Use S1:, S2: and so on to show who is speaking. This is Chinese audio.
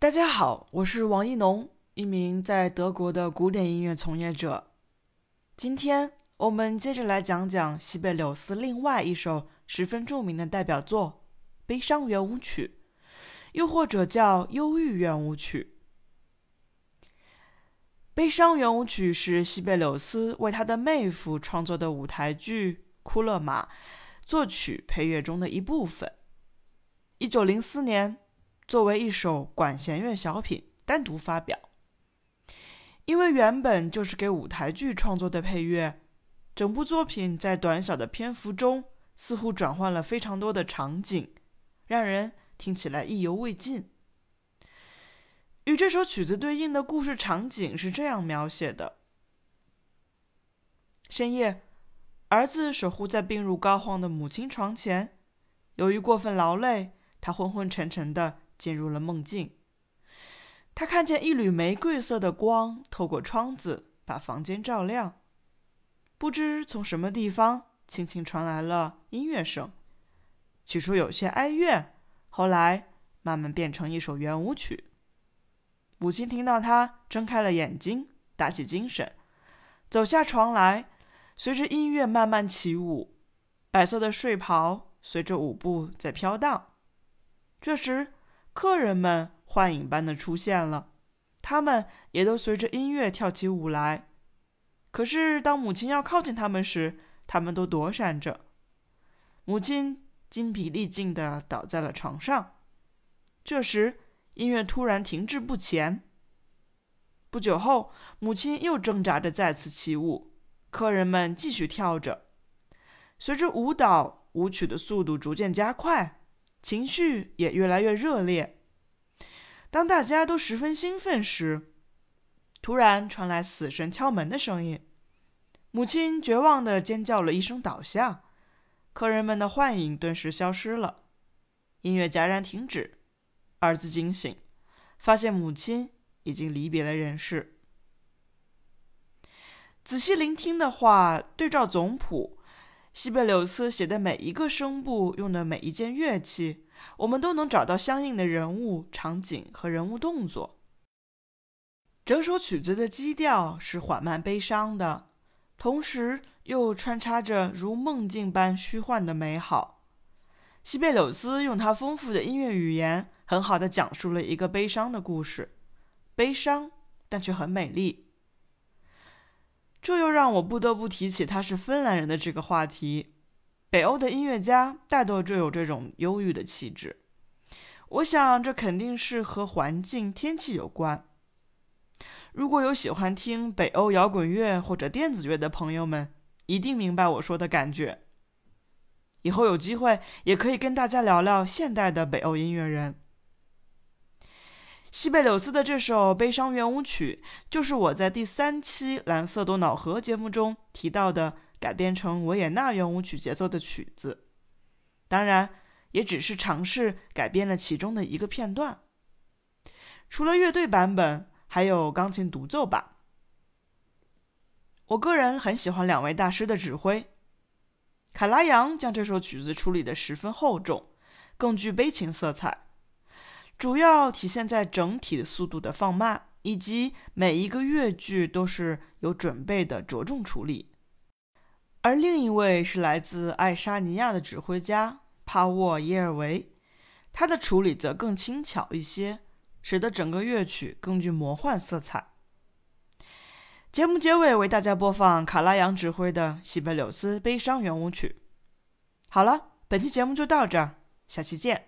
S1: 大家好，我是王一农，一名在德国的古典音乐从业者。今天我们接着来讲讲西贝柳斯另外一首十分著名的代表作《悲伤圆舞曲》，又或者叫《忧郁圆舞曲》。《悲伤圆舞曲》是西贝柳斯为他的妹夫创作的舞台剧《库勒马》作曲配乐中的一部分。一九零四年。作为一首管弦乐小品单独发表，因为原本就是给舞台剧创作的配乐，整部作品在短小的篇幅中似乎转换了非常多的场景，让人听起来意犹未尽。与这首曲子对应的故事场景是这样描写的：深夜，儿子守护在病入膏肓的母亲床前，由于过分劳累，他昏昏沉沉的。进入了梦境，他看见一缕玫瑰色的光透过窗子把房间照亮。不知从什么地方，轻轻传来了音乐声，起初有些哀怨，后来慢慢变成一首圆舞曲。母亲听到他睁开了眼睛，打起精神，走下床来，随着音乐慢慢起舞，白色的睡袍随着舞步在飘荡。这时。客人们幻影般的出现了，他们也都随着音乐跳起舞来。可是，当母亲要靠近他们时，他们都躲闪着。母亲精疲力尽地倒在了床上。这时，音乐突然停滞不前。不久后，母亲又挣扎着再次起舞，客人们继续跳着。随着舞蹈，舞曲的速度逐渐加快。情绪也越来越热烈。当大家都十分兴奋时，突然传来死神敲门的声音。母亲绝望地尖叫了一声，倒下。客人们的幻影顿时消失了，音乐戛然停止。儿子惊醒，发现母亲已经离别了人世。仔细聆听的话，对照总谱。西贝柳斯写的每一个声部，用的每一件乐器，我们都能找到相应的人物、场景和人物动作。整首曲子的基调是缓慢悲伤的，同时又穿插着如梦境般虚幻的美好。西贝柳斯用他丰富的音乐语言，很好的讲述了一个悲伤的故事，悲伤但却很美丽。这又让我不得不提起他是芬兰人的这个话题。北欧的音乐家大多就有这种忧郁的气质，我想这肯定是和环境、天气有关。如果有喜欢听北欧摇滚乐或者电子乐的朋友们，一定明白我说的感觉。以后有机会也可以跟大家聊聊现代的北欧音乐人。西贝柳斯的这首《悲伤圆舞曲》，就是我在第三期《蓝色多瑙河》节目中提到的改编成维也纳圆舞曲节奏的曲子。当然，也只是尝试改编了其中的一个片段。除了乐队版本，还有钢琴独奏版。我个人很喜欢两位大师的指挥。卡拉扬将这首曲子处理得十分厚重，更具悲情色彩。主要体现在整体的速度的放慢，以及每一个乐句都是有准备的着重处理。而另一位是来自爱沙尼亚的指挥家帕沃耶尔维，他的处理则更轻巧一些，使得整个乐曲更具魔幻色彩。节目结尾为大家播放卡拉扬指挥的西贝柳斯悲伤圆舞曲。好了，本期节目就到这儿，下期见。